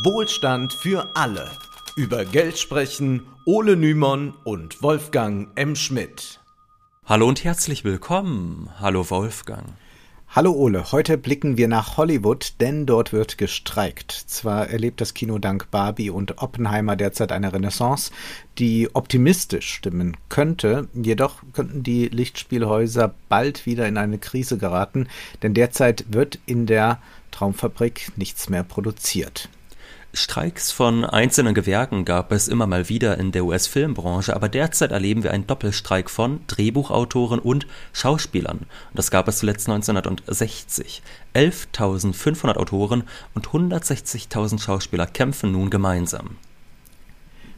Wohlstand für alle. Über Geld sprechen Ole Nymon und Wolfgang M. Schmidt. Hallo und herzlich willkommen. Hallo Wolfgang. Hallo Ole, heute blicken wir nach Hollywood, denn dort wird gestreikt. Zwar erlebt das Kino dank Barbie und Oppenheimer derzeit eine Renaissance, die optimistisch stimmen könnte, jedoch könnten die Lichtspielhäuser bald wieder in eine Krise geraten, denn derzeit wird in der Traumfabrik nichts mehr produziert. Streiks von einzelnen Gewerken gab es immer mal wieder in der US-Filmbranche, aber derzeit erleben wir einen Doppelstreik von Drehbuchautoren und Schauspielern. Das gab es zuletzt 1960. 11.500 Autoren und 160.000 Schauspieler kämpfen nun gemeinsam.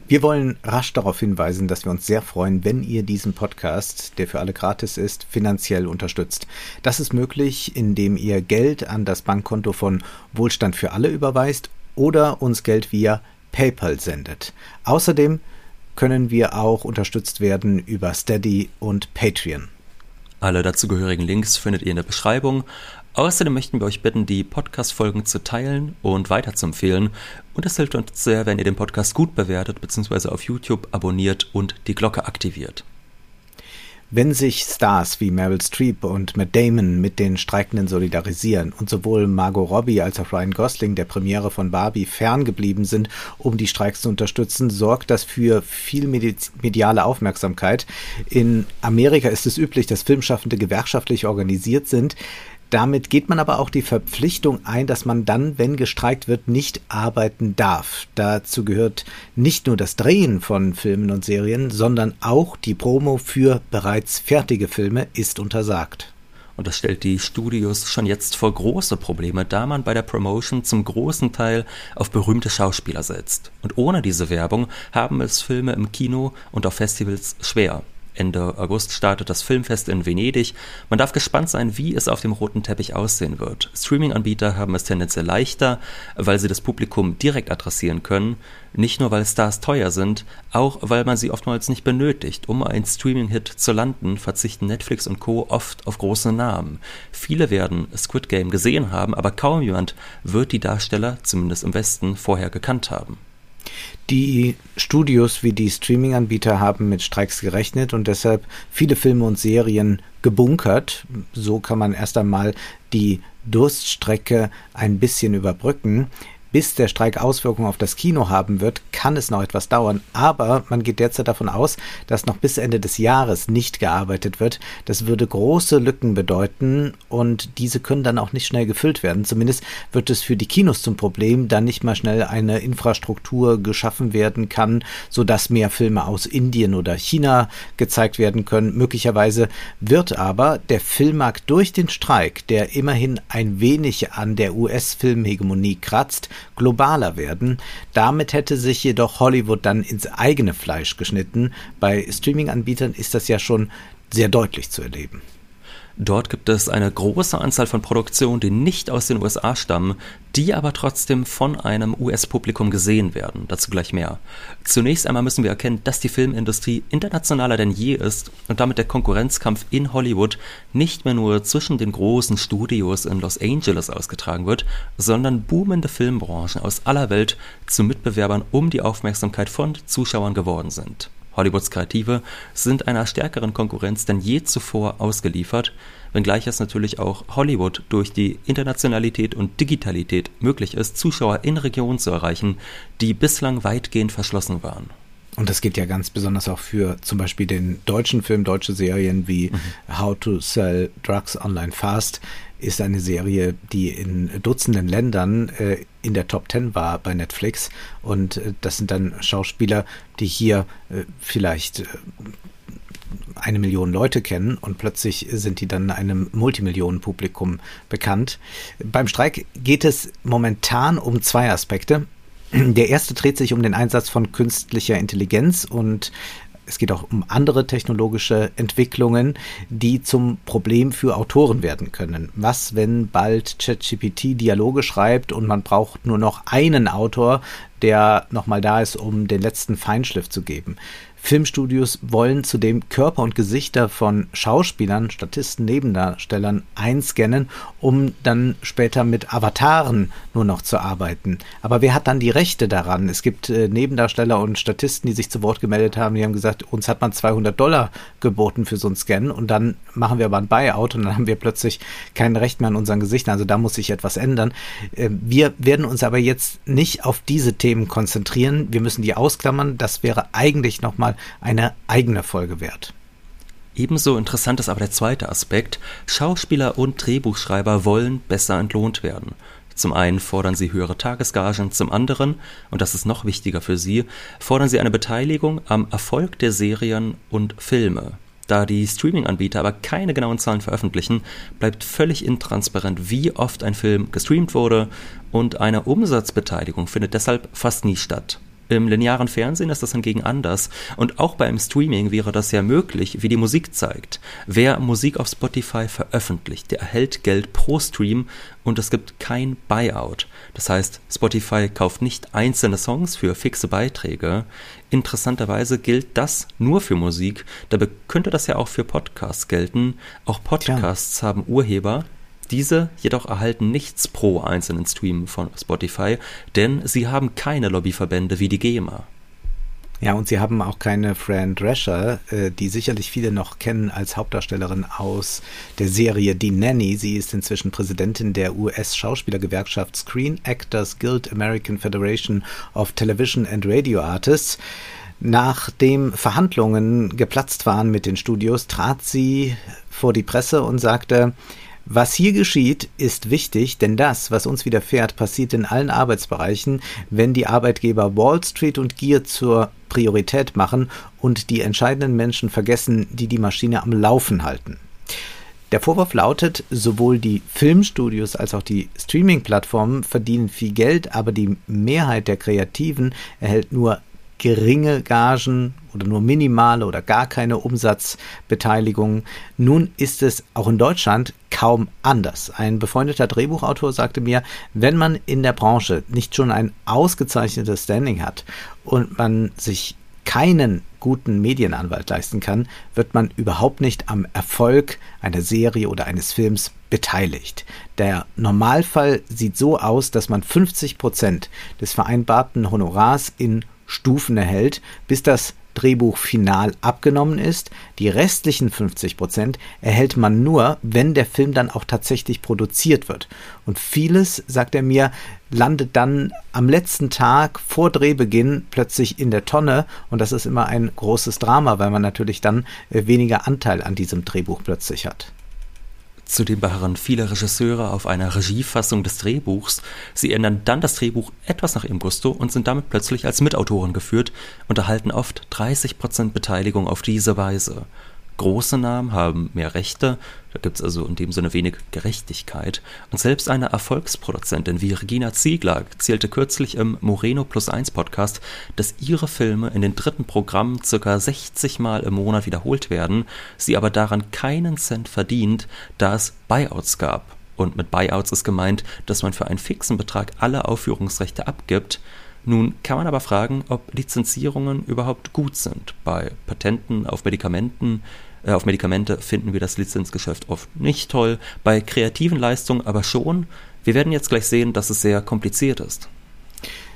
Wir wollen rasch darauf hinweisen, dass wir uns sehr freuen, wenn ihr diesen Podcast, der für alle gratis ist, finanziell unterstützt. Das ist möglich, indem ihr Geld an das Bankkonto von Wohlstand für alle überweist oder uns Geld via PayPal sendet. Außerdem können wir auch unterstützt werden über Steady und Patreon. Alle dazugehörigen Links findet ihr in der Beschreibung. Außerdem möchten wir euch bitten, die Podcast-Folgen zu teilen und weiterzuempfehlen. Und es hilft uns sehr, wenn ihr den Podcast gut bewertet bzw. auf YouTube abonniert und die Glocke aktiviert. Wenn sich Stars wie Meryl Streep und Matt Damon mit den Streikenden solidarisieren und sowohl Margot Robbie als auch Ryan Gosling der Premiere von Barbie ferngeblieben sind, um die Streiks zu unterstützen, sorgt das für viel mediale Aufmerksamkeit. In Amerika ist es üblich, dass Filmschaffende gewerkschaftlich organisiert sind. Damit geht man aber auch die Verpflichtung ein, dass man dann, wenn gestreikt wird, nicht arbeiten darf. Dazu gehört nicht nur das Drehen von Filmen und Serien, sondern auch die Promo für bereits fertige Filme ist untersagt. Und das stellt die Studios schon jetzt vor große Probleme, da man bei der Promotion zum großen Teil auf berühmte Schauspieler setzt. Und ohne diese Werbung haben es Filme im Kino und auf Festivals schwer. Ende August startet das Filmfest in Venedig. Man darf gespannt sein, wie es auf dem roten Teppich aussehen wird. Streaming-Anbieter haben es tendenziell leichter, weil sie das Publikum direkt adressieren können. Nicht nur, weil Stars teuer sind, auch weil man sie oftmals nicht benötigt. Um ein Streaming-Hit zu landen, verzichten Netflix und Co. oft auf große Namen. Viele werden Squid Game gesehen haben, aber kaum jemand wird die Darsteller, zumindest im Westen, vorher gekannt haben. Die Studios wie die Streaming-Anbieter haben mit Streiks gerechnet und deshalb viele Filme und Serien gebunkert. So kann man erst einmal die Durststrecke ein bisschen überbrücken. Bis der Streik Auswirkungen auf das Kino haben wird, kann es noch etwas dauern. Aber man geht derzeit davon aus, dass noch bis Ende des Jahres nicht gearbeitet wird. Das würde große Lücken bedeuten und diese können dann auch nicht schnell gefüllt werden. Zumindest wird es für die Kinos zum Problem, da nicht mal schnell eine Infrastruktur geschaffen werden kann, sodass mehr Filme aus Indien oder China gezeigt werden können. Möglicherweise wird aber der Filmmarkt durch den Streik, der immerhin ein wenig an der US-Filmhegemonie kratzt, globaler werden. Damit hätte sich jedoch Hollywood dann ins eigene Fleisch geschnitten. Bei Streaming-Anbietern ist das ja schon sehr deutlich zu erleben. Dort gibt es eine große Anzahl von Produktionen, die nicht aus den USA stammen, die aber trotzdem von einem US-Publikum gesehen werden. Dazu gleich mehr. Zunächst einmal müssen wir erkennen, dass die Filmindustrie internationaler denn je ist und damit der Konkurrenzkampf in Hollywood nicht mehr nur zwischen den großen Studios in Los Angeles ausgetragen wird, sondern boomende Filmbranchen aus aller Welt zu Mitbewerbern um die Aufmerksamkeit von Zuschauern geworden sind. Hollywoods Kreative sind einer stärkeren Konkurrenz denn je zuvor ausgeliefert, wenngleich es natürlich auch Hollywood durch die Internationalität und Digitalität möglich ist, Zuschauer in Regionen zu erreichen, die bislang weitgehend verschlossen waren. Und das geht ja ganz besonders auch für zum Beispiel den deutschen Film, deutsche Serien wie mhm. How to Sell Drugs Online Fast ist eine Serie, die in Dutzenden Ländern äh, in der Top Ten war bei Netflix. Und äh, das sind dann Schauspieler, die hier äh, vielleicht äh, eine Million Leute kennen und plötzlich sind die dann einem Multimillionenpublikum bekannt. Beim Streik geht es momentan um zwei Aspekte. Der erste dreht sich um den Einsatz von künstlicher Intelligenz und es geht auch um andere technologische Entwicklungen, die zum Problem für Autoren werden können. Was, wenn bald ChatGPT Dialoge schreibt und man braucht nur noch einen Autor, der nochmal da ist, um den letzten Feinschliff zu geben? Filmstudios wollen zudem Körper und Gesichter von Schauspielern, Statisten, Nebendarstellern einscannen, um dann später mit Avataren nur noch zu arbeiten. Aber wer hat dann die Rechte daran? Es gibt äh, Nebendarsteller und Statisten, die sich zu Wort gemeldet haben, die haben gesagt, uns hat man 200 Dollar geboten für so ein Scan und dann machen wir aber ein Buyout und dann haben wir plötzlich kein Recht mehr an unseren Gesichtern. Also da muss sich etwas ändern. Äh, wir werden uns aber jetzt nicht auf diese Themen konzentrieren. Wir müssen die ausklammern. Das wäre eigentlich nochmal eine eigene Folge wert. Ebenso interessant ist aber der zweite Aspekt. Schauspieler und Drehbuchschreiber wollen besser entlohnt werden. Zum einen fordern sie höhere Tagesgagen, zum anderen, und das ist noch wichtiger für sie, fordern sie eine Beteiligung am Erfolg der Serien und Filme. Da die Streaming-Anbieter aber keine genauen Zahlen veröffentlichen, bleibt völlig intransparent, wie oft ein Film gestreamt wurde und eine Umsatzbeteiligung findet deshalb fast nie statt. Im linearen Fernsehen ist das hingegen anders und auch beim Streaming wäre das ja möglich, wie die Musik zeigt. Wer Musik auf Spotify veröffentlicht, der erhält Geld pro Stream und es gibt kein Buyout. Das heißt, Spotify kauft nicht einzelne Songs für fixe Beiträge. Interessanterweise gilt das nur für Musik, dabei könnte das ja auch für Podcasts gelten. Auch Podcasts ja. haben Urheber, diese jedoch erhalten nichts pro einzelnen Stream von Spotify, denn sie haben keine Lobbyverbände wie die GEMA. Ja, und sie haben auch keine Fran Drescher, äh, die sicherlich viele noch kennen als Hauptdarstellerin aus der Serie Die Nanny. Sie ist inzwischen Präsidentin der US-Schauspielergewerkschaft Screen Actors Guild American Federation of Television and Radio Artists. Nachdem Verhandlungen geplatzt waren mit den Studios, trat sie vor die Presse und sagte, was hier geschieht, ist wichtig, denn das, was uns widerfährt, passiert in allen Arbeitsbereichen, wenn die Arbeitgeber Wall Street und Gier zur Priorität machen und die entscheidenden Menschen vergessen, die die Maschine am Laufen halten. Der Vorwurf lautet, sowohl die Filmstudios als auch die Streaming-Plattformen verdienen viel Geld, aber die Mehrheit der Kreativen erhält nur geringe Gagen oder nur minimale oder gar keine Umsatzbeteiligung. Nun ist es auch in Deutschland kaum anders. Ein befreundeter Drehbuchautor sagte mir, wenn man in der Branche nicht schon ein ausgezeichnetes Standing hat und man sich keinen guten Medienanwalt leisten kann, wird man überhaupt nicht am Erfolg einer Serie oder eines Films beteiligt. Der Normalfall sieht so aus, dass man 50 Prozent des vereinbarten Honorars in Stufen erhält, bis das Drehbuch final abgenommen ist. Die restlichen 50 Prozent erhält man nur, wenn der Film dann auch tatsächlich produziert wird. Und vieles, sagt er mir, landet dann am letzten Tag vor Drehbeginn plötzlich in der Tonne. Und das ist immer ein großes Drama, weil man natürlich dann äh, weniger Anteil an diesem Drehbuch plötzlich hat. Zudem beharren viele Regisseure auf einer Regiefassung des Drehbuchs. Sie ändern dann das Drehbuch etwas nach ihrem Gusto und sind damit plötzlich als Mitautoren geführt und erhalten oft 30% Beteiligung auf diese Weise. Große Namen haben mehr Rechte, da gibt es also in dem Sinne wenig Gerechtigkeit. Und selbst eine Erfolgsproduzentin wie Regina Ziegler zählte kürzlich im Moreno Plus 1 Podcast, dass ihre Filme in den dritten Programmen ca. 60 Mal im Monat wiederholt werden, sie aber daran keinen Cent verdient, da es Buyouts gab. Und mit Buyouts ist gemeint, dass man für einen fixen Betrag alle Aufführungsrechte abgibt, nun kann man aber fragen, ob Lizenzierungen überhaupt gut sind. Bei Patenten auf Medikamenten äh, auf Medikamente finden wir das Lizenzgeschäft oft nicht toll, bei kreativen Leistungen aber schon. Wir werden jetzt gleich sehen, dass es sehr kompliziert ist.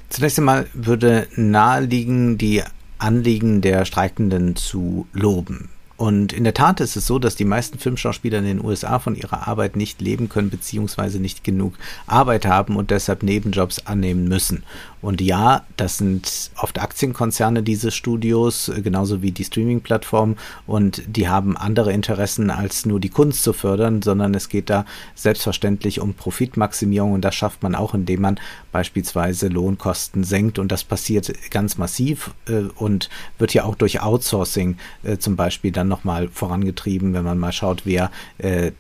Zunächst einmal würde naheliegen, die Anliegen der Streikenden zu loben. Und in der Tat ist es so, dass die meisten Filmschauspieler in den USA von ihrer Arbeit nicht leben können, beziehungsweise nicht genug Arbeit haben und deshalb Nebenjobs annehmen müssen. Und ja, das sind oft Aktienkonzerne diese Studios, genauso wie die Streaming-Plattformen. Und die haben andere Interessen, als nur die Kunst zu fördern, sondern es geht da selbstverständlich um Profitmaximierung. Und das schafft man auch, indem man beispielsweise Lohnkosten senkt. Und das passiert ganz massiv äh, und wird ja auch durch Outsourcing äh, zum Beispiel dann nochmal vorangetrieben, wenn man mal schaut, wer äh,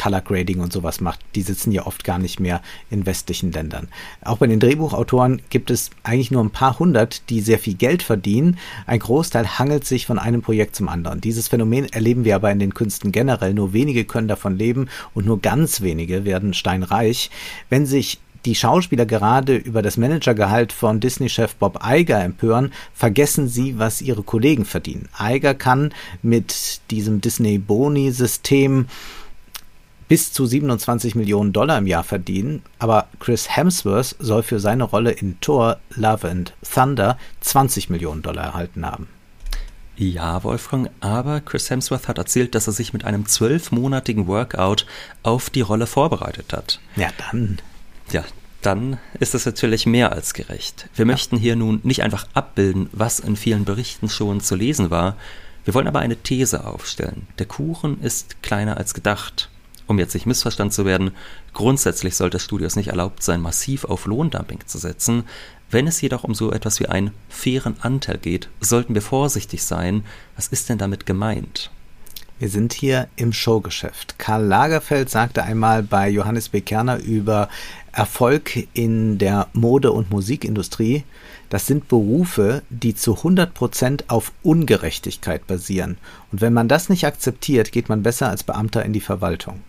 Color Grading und sowas macht, die sitzen ja oft gar nicht mehr in westlichen Ländern. Auch bei den Drehbuchautoren gibt es eigentlich nur ein paar hundert, die sehr viel Geld verdienen. Ein Großteil hangelt sich von einem Projekt zum anderen. Dieses Phänomen erleben wir aber in den Künsten generell. Nur wenige können davon leben und nur ganz wenige werden steinreich. Wenn sich die Schauspieler gerade über das Managergehalt von Disney-Chef Bob Iger empören, vergessen sie, was ihre Kollegen verdienen. Iger kann mit diesem Disney-Boni-System bis zu 27 Millionen Dollar im Jahr verdienen, aber Chris Hemsworth soll für seine Rolle in Thor Love and Thunder 20 Millionen Dollar erhalten haben. Ja, Wolfgang, aber Chris Hemsworth hat erzählt, dass er sich mit einem zwölfmonatigen Workout auf die Rolle vorbereitet hat. Ja, dann. Ja, dann ist es natürlich mehr als gerecht. Wir ja. möchten hier nun nicht einfach abbilden, was in vielen Berichten schon zu lesen war. Wir wollen aber eine These aufstellen. Der Kuchen ist kleiner als gedacht um jetzt nicht missverstanden zu werden, grundsätzlich sollte Studios nicht erlaubt sein, massiv auf Lohndumping zu setzen. Wenn es jedoch um so etwas wie einen fairen Anteil geht, sollten wir vorsichtig sein. Was ist denn damit gemeint? Wir sind hier im Showgeschäft. Karl Lagerfeld sagte einmal bei Johannes B. Kerner über Erfolg in der Mode- und Musikindustrie, das sind Berufe, die zu 100 Prozent auf Ungerechtigkeit basieren. Und wenn man das nicht akzeptiert, geht man besser als Beamter in die Verwaltung.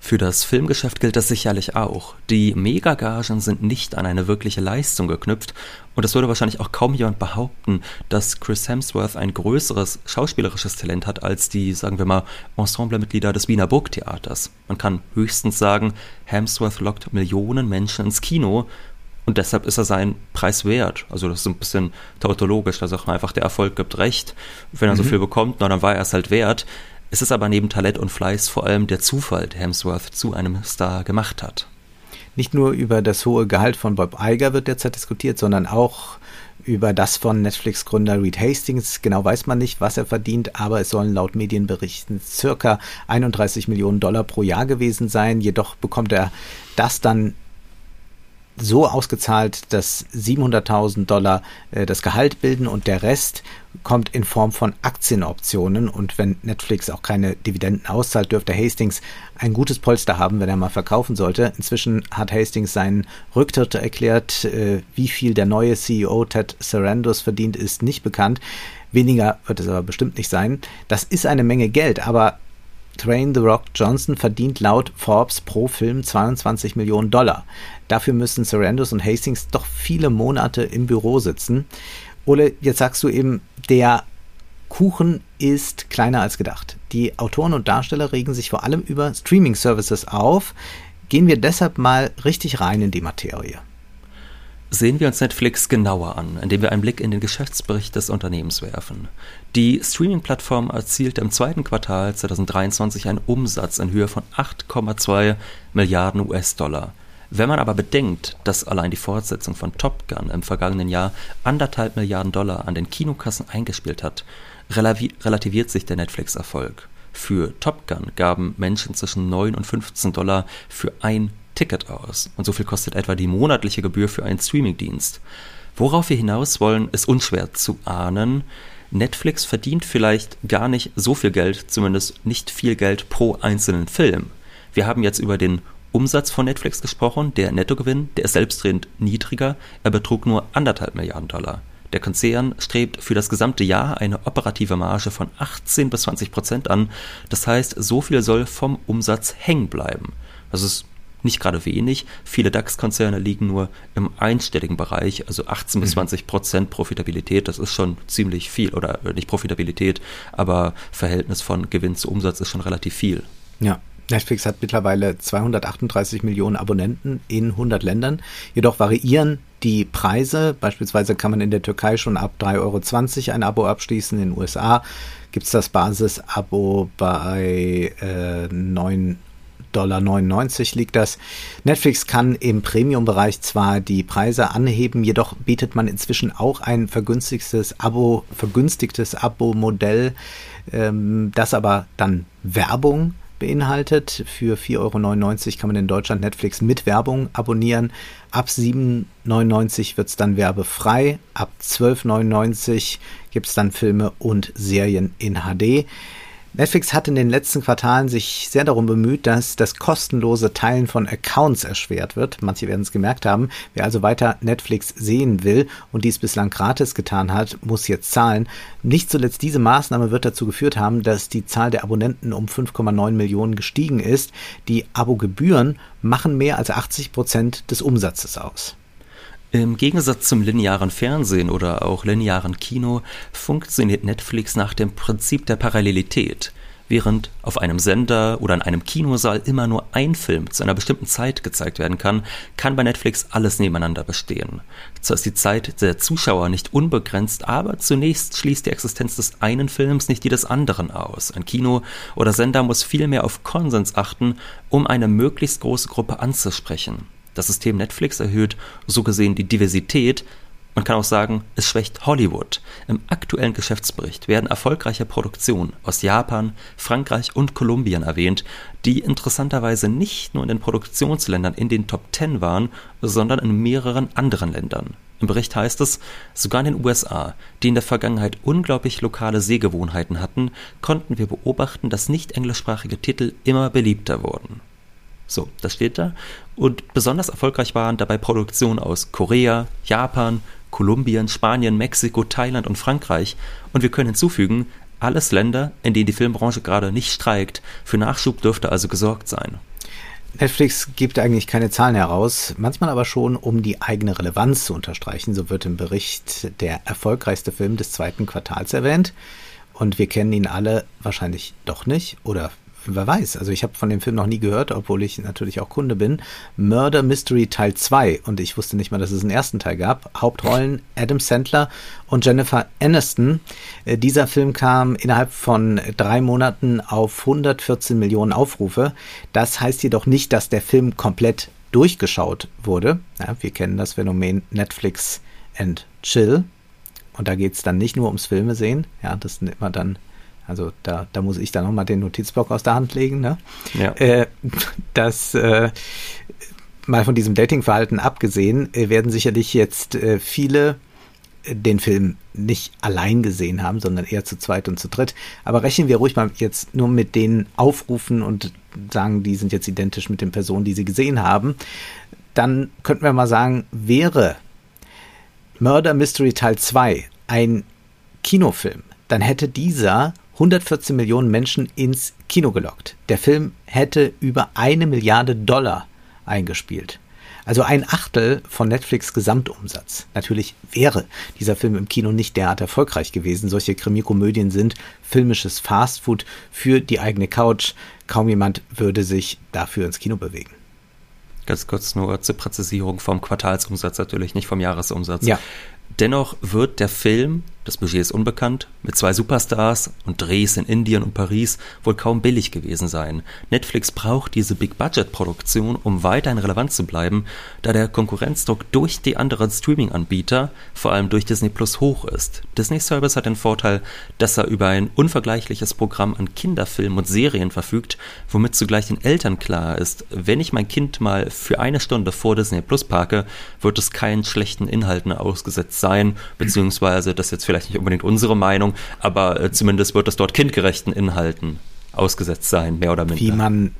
Für das Filmgeschäft gilt das sicherlich auch. Die Megagagen sind nicht an eine wirkliche Leistung geknüpft und es würde wahrscheinlich auch kaum jemand behaupten, dass Chris Hemsworth ein größeres schauspielerisches Talent hat als die, sagen wir mal, Ensemblemitglieder des Wiener Burgtheaters. Man kann höchstens sagen, Hemsworth lockt Millionen Menschen ins Kino und deshalb ist er seinen Preis wert. Also das ist ein bisschen tautologisch, da sagt man einfach, der Erfolg gibt recht. Wenn er mhm. so viel bekommt, na, dann war er es halt wert. Es ist aber neben Talent und Fleiß vor allem der Zufall, der Hemsworth zu einem Star gemacht hat. Nicht nur über das hohe Gehalt von Bob Iger wird derzeit diskutiert, sondern auch über das von Netflix-Gründer Reed Hastings. Genau weiß man nicht, was er verdient, aber es sollen laut Medienberichten circa 31 Millionen Dollar pro Jahr gewesen sein. Jedoch bekommt er das dann so ausgezahlt, dass 700.000 Dollar äh, das Gehalt bilden und der Rest kommt in Form von Aktienoptionen. Und wenn Netflix auch keine Dividenden auszahlt, dürfte Hastings ein gutes Polster haben, wenn er mal verkaufen sollte. Inzwischen hat Hastings seinen Rücktritt erklärt. Äh, wie viel der neue CEO Ted Sarandos verdient, ist nicht bekannt. Weniger wird es aber bestimmt nicht sein. Das ist eine Menge Geld, aber Train The Rock Johnson verdient laut Forbes pro Film 22 Millionen Dollar. Dafür müssen Sarandos und Hastings doch viele Monate im Büro sitzen. Ole, jetzt sagst du eben, der Kuchen ist kleiner als gedacht. Die Autoren und Darsteller regen sich vor allem über Streaming-Services auf. Gehen wir deshalb mal richtig rein in die Materie. Sehen wir uns Netflix genauer an, indem wir einen Blick in den Geschäftsbericht des Unternehmens werfen. Die Streaming-Plattform erzielte im zweiten Quartal 2023 einen Umsatz in Höhe von 8,2 Milliarden US-Dollar. Wenn man aber bedenkt, dass allein die Fortsetzung von Top Gun im vergangenen Jahr anderthalb Milliarden Dollar an den Kinokassen eingespielt hat, relativiert sich der Netflix-Erfolg. Für Top Gun gaben Menschen zwischen 9 und 15 Dollar für ein Ticket aus. Und so viel kostet etwa die monatliche Gebühr für einen Streamingdienst. Worauf wir hinaus wollen, ist unschwer zu ahnen. Netflix verdient vielleicht gar nicht so viel Geld, zumindest nicht viel Geld pro einzelnen Film. Wir haben jetzt über den Umsatz von Netflix gesprochen, der Nettogewinn, der ist selbstredend niedriger, er betrug nur anderthalb Milliarden Dollar. Der Konzern strebt für das gesamte Jahr eine operative Marge von 18 bis 20 Prozent an. Das heißt, so viel soll vom Umsatz hängen bleiben. Das ist nicht gerade wenig. Viele DAX-Konzerne liegen nur im einstelligen Bereich, also 18 mhm. bis 20 Prozent Profitabilität. Das ist schon ziemlich viel oder nicht Profitabilität, aber Verhältnis von Gewinn zu Umsatz ist schon relativ viel. Ja, Netflix hat mittlerweile 238 Millionen Abonnenten in 100 Ländern. Jedoch variieren die Preise. Beispielsweise kann man in der Türkei schon ab 3,20 Euro ein Abo abschließen. In den USA gibt es das Basisabo bei äh, 9 Dollar 99 liegt das. Netflix kann im Premium-Bereich zwar die Preise anheben, jedoch bietet man inzwischen auch ein vergünstigtes Abo, vergünstigtes Abo-Modell, ähm, das aber dann Werbung beinhaltet. Für 4,99 Euro kann man in Deutschland Netflix mit Werbung abonnieren. Ab 7,99 wird es dann werbefrei. Ab 12,99 gibt es dann Filme und Serien in HD. Netflix hat in den letzten Quartalen sich sehr darum bemüht, dass das kostenlose Teilen von Accounts erschwert wird. Manche werden es gemerkt haben. Wer also weiter Netflix sehen will und dies bislang gratis getan hat, muss jetzt zahlen. Nicht zuletzt diese Maßnahme wird dazu geführt haben, dass die Zahl der Abonnenten um 5,9 Millionen gestiegen ist. Die Abogebühren machen mehr als 80 Prozent des Umsatzes aus. Im Gegensatz zum linearen Fernsehen oder auch linearen Kino funktioniert Netflix nach dem Prinzip der Parallelität. Während auf einem Sender oder in einem Kinosaal immer nur ein Film zu einer bestimmten Zeit gezeigt werden kann, kann bei Netflix alles nebeneinander bestehen. Zwar ist die Zeit der Zuschauer nicht unbegrenzt, aber zunächst schließt die Existenz des einen Films nicht die des anderen aus. Ein Kino oder Sender muss vielmehr auf Konsens achten, um eine möglichst große Gruppe anzusprechen. Das System Netflix erhöht so gesehen die Diversität. Man kann auch sagen, es schwächt Hollywood. Im aktuellen Geschäftsbericht werden erfolgreiche Produktionen aus Japan, Frankreich und Kolumbien erwähnt, die interessanterweise nicht nur in den Produktionsländern in den Top Ten waren, sondern in mehreren anderen Ländern. Im Bericht heißt es, sogar in den USA, die in der Vergangenheit unglaublich lokale Sehgewohnheiten hatten, konnten wir beobachten, dass nicht englischsprachige Titel immer beliebter wurden. So, das steht da. Und besonders erfolgreich waren dabei Produktionen aus Korea, Japan, Kolumbien, Spanien, Mexiko, Thailand und Frankreich. Und wir können hinzufügen, alles Länder, in denen die Filmbranche gerade nicht streikt. Für Nachschub dürfte also gesorgt sein. Netflix gibt eigentlich keine Zahlen heraus, manchmal aber schon, um die eigene Relevanz zu unterstreichen. So wird im Bericht der erfolgreichste Film des zweiten Quartals erwähnt. Und wir kennen ihn alle wahrscheinlich doch nicht oder wer weiß, also ich habe von dem Film noch nie gehört, obwohl ich natürlich auch Kunde bin. Murder Mystery Teil 2 und ich wusste nicht mal, dass es einen ersten Teil gab. Hauptrollen Adam Sandler und Jennifer Aniston. Äh, dieser Film kam innerhalb von drei Monaten auf 114 Millionen Aufrufe. Das heißt jedoch nicht, dass der Film komplett durchgeschaut wurde. Ja, wir kennen das Phänomen Netflix and Chill. Und da geht es dann nicht nur ums Filme sehen. Ja, das nennt man dann also da, da muss ich dann nochmal den Notizblock aus der Hand legen. Ne? Ja. Äh, das äh, mal von diesem Datingverhalten abgesehen, äh, werden sicherlich jetzt äh, viele äh, den Film nicht allein gesehen haben, sondern eher zu zweit und zu dritt. Aber rechnen wir ruhig mal jetzt nur mit den Aufrufen und sagen, die sind jetzt identisch mit den Personen, die sie gesehen haben. Dann könnten wir mal sagen, wäre Murder Mystery Teil 2 ein Kinofilm, dann hätte dieser 114 Millionen Menschen ins Kino gelockt. Der Film hätte über eine Milliarde Dollar eingespielt. Also ein Achtel von Netflix Gesamtumsatz. Natürlich wäre dieser Film im Kino nicht derart erfolgreich gewesen. Solche Krimikomödien sind filmisches Fastfood für die eigene Couch. Kaum jemand würde sich dafür ins Kino bewegen. Ganz kurz nur zur Präzisierung vom Quartalsumsatz natürlich, nicht vom Jahresumsatz. Ja. Dennoch wird der Film das Budget ist unbekannt, mit zwei Superstars und Drehs in Indien und Paris wohl kaum billig gewesen sein. Netflix braucht diese Big-Budget-Produktion, um weiterhin relevant zu bleiben, da der Konkurrenzdruck durch die anderen Streaming-Anbieter, vor allem durch Disney Plus, hoch ist. Disney Service hat den Vorteil, dass er über ein unvergleichliches Programm an Kinderfilmen und Serien verfügt, womit zugleich den Eltern klar ist, wenn ich mein Kind mal für eine Stunde vor Disney Plus parke, wird es keinen schlechten Inhalten ausgesetzt sein, beziehungsweise das jetzt vielleicht vielleicht nicht unbedingt unsere Meinung, aber äh, zumindest wird es dort kindgerechten Inhalten ausgesetzt sein, mehr oder minder. Wie man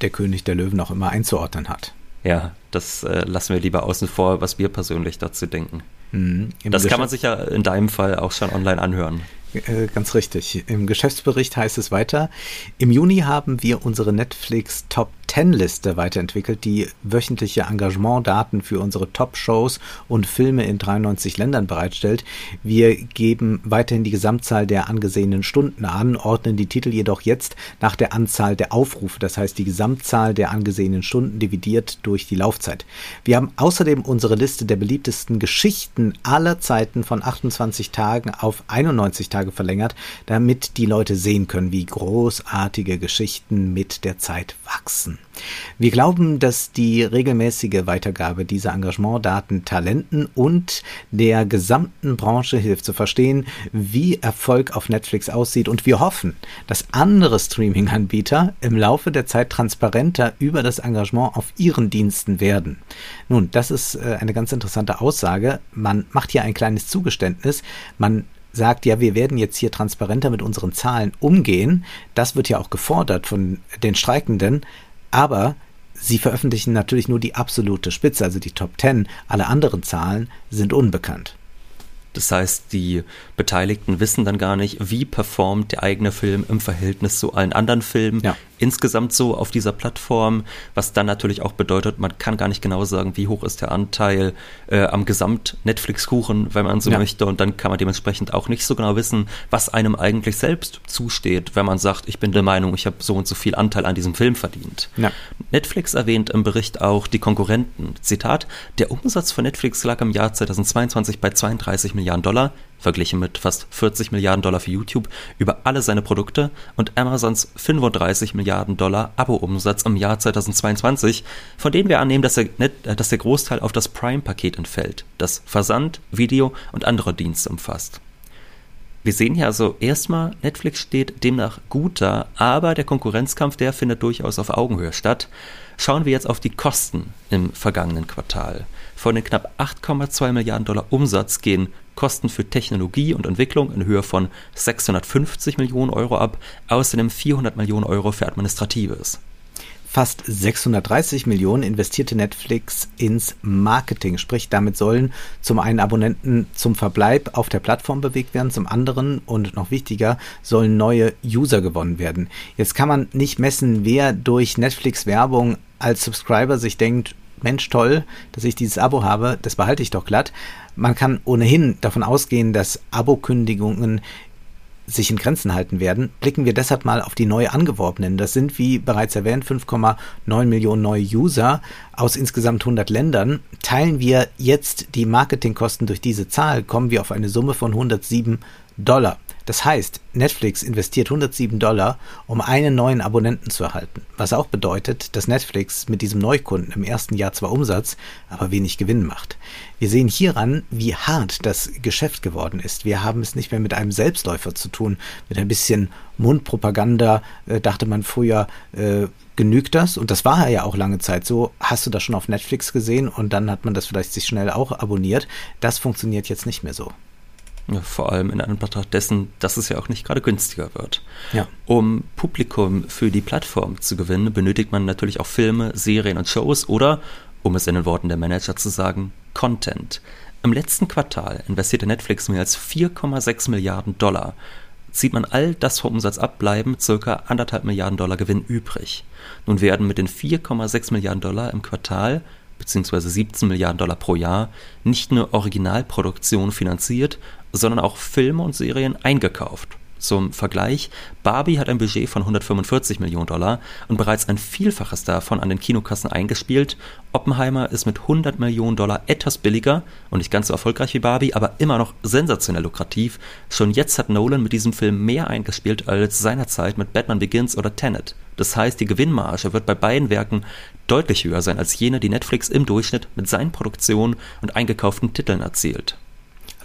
der König der Löwen auch immer einzuordnen hat. Ja, das äh, lassen wir lieber außen vor, was wir persönlich dazu denken. Mhm, das kann man sich ja in deinem Fall auch schon online anhören. Äh, ganz richtig. Im Geschäftsbericht heißt es weiter, im Juni haben wir unsere Netflix Top 10 Liste weiterentwickelt, die wöchentliche Engagementdaten für unsere Top-Shows und Filme in 93 Ländern bereitstellt. Wir geben weiterhin die Gesamtzahl der angesehenen Stunden an, ordnen die Titel jedoch jetzt nach der Anzahl der Aufrufe, das heißt die Gesamtzahl der angesehenen Stunden dividiert durch die Laufzeit. Wir haben außerdem unsere Liste der beliebtesten Geschichten aller Zeiten von 28 Tagen auf 91 Tage verlängert, damit die Leute sehen können, wie großartige Geschichten mit der Zeit wachsen. Wir glauben, dass die regelmäßige Weitergabe dieser Engagementdaten Talenten und der gesamten Branche hilft zu verstehen, wie Erfolg auf Netflix aussieht und wir hoffen, dass andere Streaming-Anbieter im Laufe der Zeit transparenter über das Engagement auf ihren Diensten werden. Nun, das ist äh, eine ganz interessante Aussage. Man macht hier ein kleines Zugeständnis. Man sagt, ja, wir werden jetzt hier transparenter mit unseren Zahlen umgehen. Das wird ja auch gefordert von den Streikenden. Aber sie veröffentlichen natürlich nur die absolute Spitze, also die Top 10. Alle anderen Zahlen sind unbekannt. Das heißt, die Beteiligten wissen dann gar nicht, wie performt der eigene Film im Verhältnis zu allen anderen Filmen. Ja insgesamt so auf dieser Plattform, was dann natürlich auch bedeutet, man kann gar nicht genau sagen, wie hoch ist der Anteil äh, am Gesamt-Netflix-Kuchen, wenn man so ja. möchte. Und dann kann man dementsprechend auch nicht so genau wissen, was einem eigentlich selbst zusteht, wenn man sagt, ich bin der Meinung, ich habe so und so viel Anteil an diesem Film verdient. Ja. Netflix erwähnt im Bericht auch die Konkurrenten. Zitat, der Umsatz von Netflix lag im Jahr 2022 bei 32 Milliarden Dollar, verglichen mit fast 40 Milliarden Dollar für YouTube, über alle seine Produkte und Amazons 35 Milliarden Dollar Abo-Umsatz im Jahr 2022, von denen wir annehmen, dass der, äh, dass der Großteil auf das Prime-Paket entfällt, das Versand, Video und andere Dienste umfasst. Wir sehen hier also erstmal, Netflix steht demnach gut da, aber der Konkurrenzkampf, der findet durchaus auf Augenhöhe statt. Schauen wir jetzt auf die Kosten im vergangenen Quartal. Von den knapp 8,2 Milliarden Dollar Umsatz gehen Kosten für Technologie und Entwicklung in Höhe von 650 Millionen Euro ab, außerdem 400 Millionen Euro für Administratives. Fast 630 Millionen investierte Netflix ins Marketing, sprich damit sollen zum einen Abonnenten zum Verbleib auf der Plattform bewegt werden, zum anderen und noch wichtiger sollen neue User gewonnen werden. Jetzt kann man nicht messen, wer durch Netflix Werbung als Subscriber sich denkt, Mensch, toll, dass ich dieses Abo habe, das behalte ich doch glatt. Man kann ohnehin davon ausgehen, dass Abokündigungen sich in Grenzen halten werden, blicken wir deshalb mal auf die neu angeworbenen. Das sind, wie bereits erwähnt, 5,9 Millionen neue User aus insgesamt 100 Ländern. Teilen wir jetzt die Marketingkosten durch diese Zahl, kommen wir auf eine Summe von 107 Dollar. Das heißt, Netflix investiert 107 Dollar, um einen neuen Abonnenten zu erhalten. Was auch bedeutet, dass Netflix mit diesem Neukunden im ersten Jahr zwar Umsatz, aber wenig Gewinn macht. Wir sehen hieran, wie hart das Geschäft geworden ist. Wir haben es nicht mehr mit einem Selbstläufer zu tun. Mit ein bisschen Mundpropaganda äh, dachte man früher, äh, genügt das? Und das war ja auch lange Zeit so. Hast du das schon auf Netflix gesehen und dann hat man das vielleicht sich schnell auch abonniert. Das funktioniert jetzt nicht mehr so. Ja, vor allem in Anbetracht dessen, dass es ja auch nicht gerade günstiger wird. Ja. Um Publikum für die Plattform zu gewinnen, benötigt man natürlich auch Filme, Serien und Shows oder, um es in den Worten der Manager zu sagen, Content. Im letzten Quartal investierte Netflix mehr als 4,6 Milliarden Dollar. Zieht man all das vom Umsatz ab, bleiben circa anderthalb Milliarden Dollar Gewinn übrig. Nun werden mit den 4,6 Milliarden Dollar im Quartal bzw. 17 Milliarden Dollar pro Jahr nicht nur Originalproduktion finanziert, sondern auch Filme und Serien eingekauft. Zum Vergleich, Barbie hat ein Budget von 145 Millionen Dollar und bereits ein Vielfaches davon an den Kinokassen eingespielt. Oppenheimer ist mit 100 Millionen Dollar etwas billiger und nicht ganz so erfolgreich wie Barbie, aber immer noch sensationell lukrativ. Schon jetzt hat Nolan mit diesem Film mehr eingespielt als seinerzeit mit Batman Begins oder Tenet. Das heißt, die Gewinnmarge wird bei beiden Werken deutlich höher sein als jene, die Netflix im Durchschnitt mit seinen Produktionen und eingekauften Titeln erzielt.